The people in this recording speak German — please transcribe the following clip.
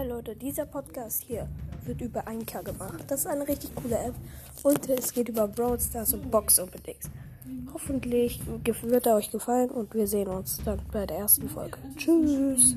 Hi Leute, dieser Podcast hier wird über 1K gemacht. Das ist eine richtig coole App und es geht über Brawl Stars und Box Openings. Hoffentlich wird er euch gefallen und wir sehen uns dann bei der ersten Folge. Tschüss!